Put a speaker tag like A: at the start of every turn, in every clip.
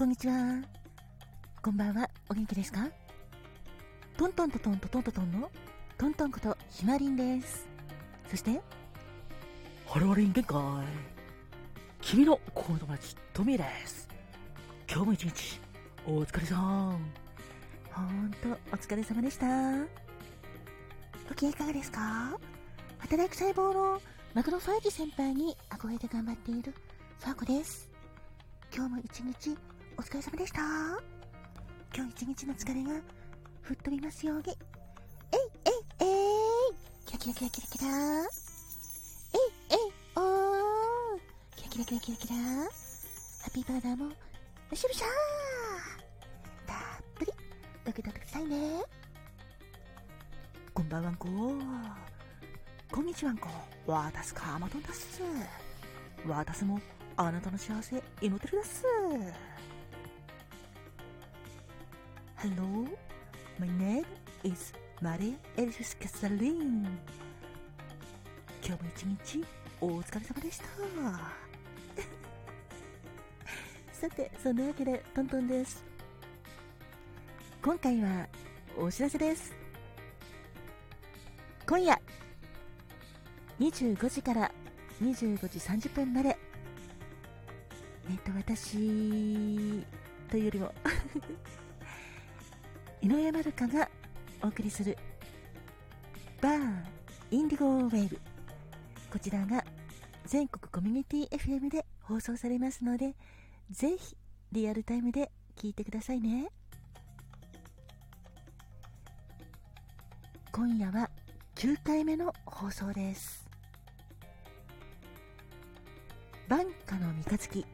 A: こんにちは。こんばんは。お元気ですか？トントントトントトントトンのトントンことひまりんです。そして、
B: ハローリン限界。君の子友達、トミーです。今日も一日、お疲れさん。
A: ほんとお疲れ様でした。ご機嫌いかがですか？働く細胞のマクロファージ先輩に憧れて頑張っているファーコです。今日も一日お疲れ様でした。今日一日の疲れが吹っ飛びますように。えいえいえいキラキラキラキラキラえいえいおーキラキラキラキラキラハッピーバーダーもよしよしゃーたっぷり受け取ってくださいね。
B: こんばんはんこ。こんにちはんこ。わたすかまとんだっす。わたすも、あなたの幸せ、祈ってるだっす。Hello, my name is Maria Elvis Casalin. 今日も一日、お疲れ様でした。
A: さて、そんなわけでトントンです。今回はお知らせです。今夜、25時から25時30分まで、えっと、私というよりも、井上まるかがお送りする、バーインディゴウェーブ。こちらが全国コミュニティ FM で放送されますので、ぜひリアルタイムで聞いてくださいね。今夜は9回目の放送です。晩夏の三日月、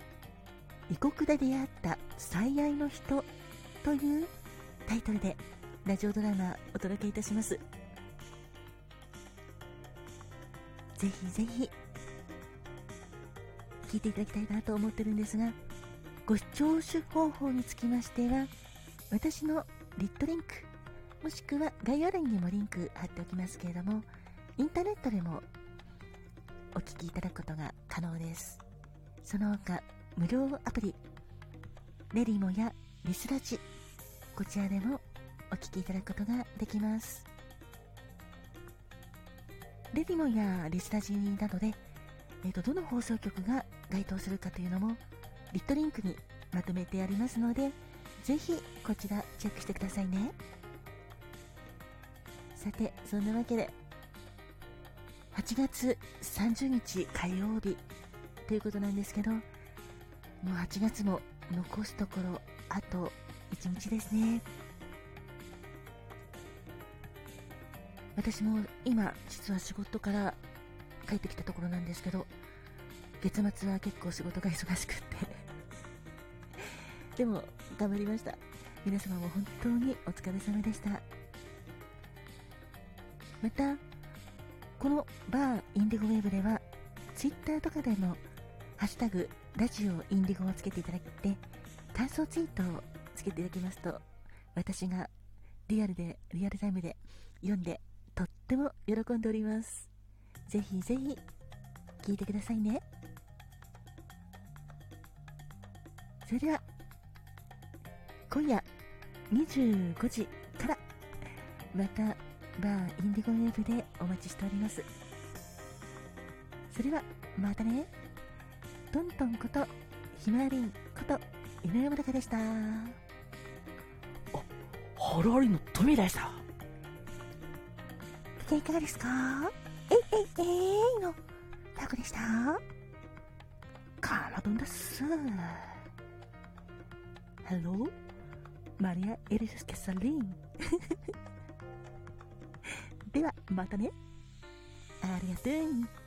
A: 異国で出会った最愛の人というタイトルでラジオドラマお届けいたします。ぜひぜひ聞いていただきたいなと思ってるんですが、ご視聴手方法につきましては、私のリットリンク、もしくは概要欄にもリンク貼っておきますけれども、インターネットでもお聞きいただくことが可能です。その他、無料アプリ、レリモやリスラジ、こちらでもお聞きいただくことができます。レリモやリスラジーなどで、えー、とどの放送局が該当するかというのもリットリンクにまとめてありますのでぜひこちらチェックしてくださいねさてそんなわけで8月30日火曜日ということなんですけどもう8月も残すところあと1日ですね。私も今実は仕事から帰ってきたところなんですけど月末は結構仕事が忙しくって。でも頑張りました。皆様も本当にお疲れ様でした。またこのバーインディゴウェーブではツイッターとかでも「ハッシュタグラジオインディゴ」をつけていただいて感想ツイートをつけていただきますと私がリアルでリアルタイムで読んでとっても喜んでおります。ぜひぜひ聞いてくださいね。それでは今夜25時からまたバーインディゴンウェブでお待ちしております。それはまたね。トントンことひまわりんこと井上まどかでした。
B: ハローリのトミーでした。
A: ご機嫌いかがですか？えいえいえいのタコでした
B: カマドンだっす。Hello, Maria Elvis Casalin.
A: ではまたねありがとう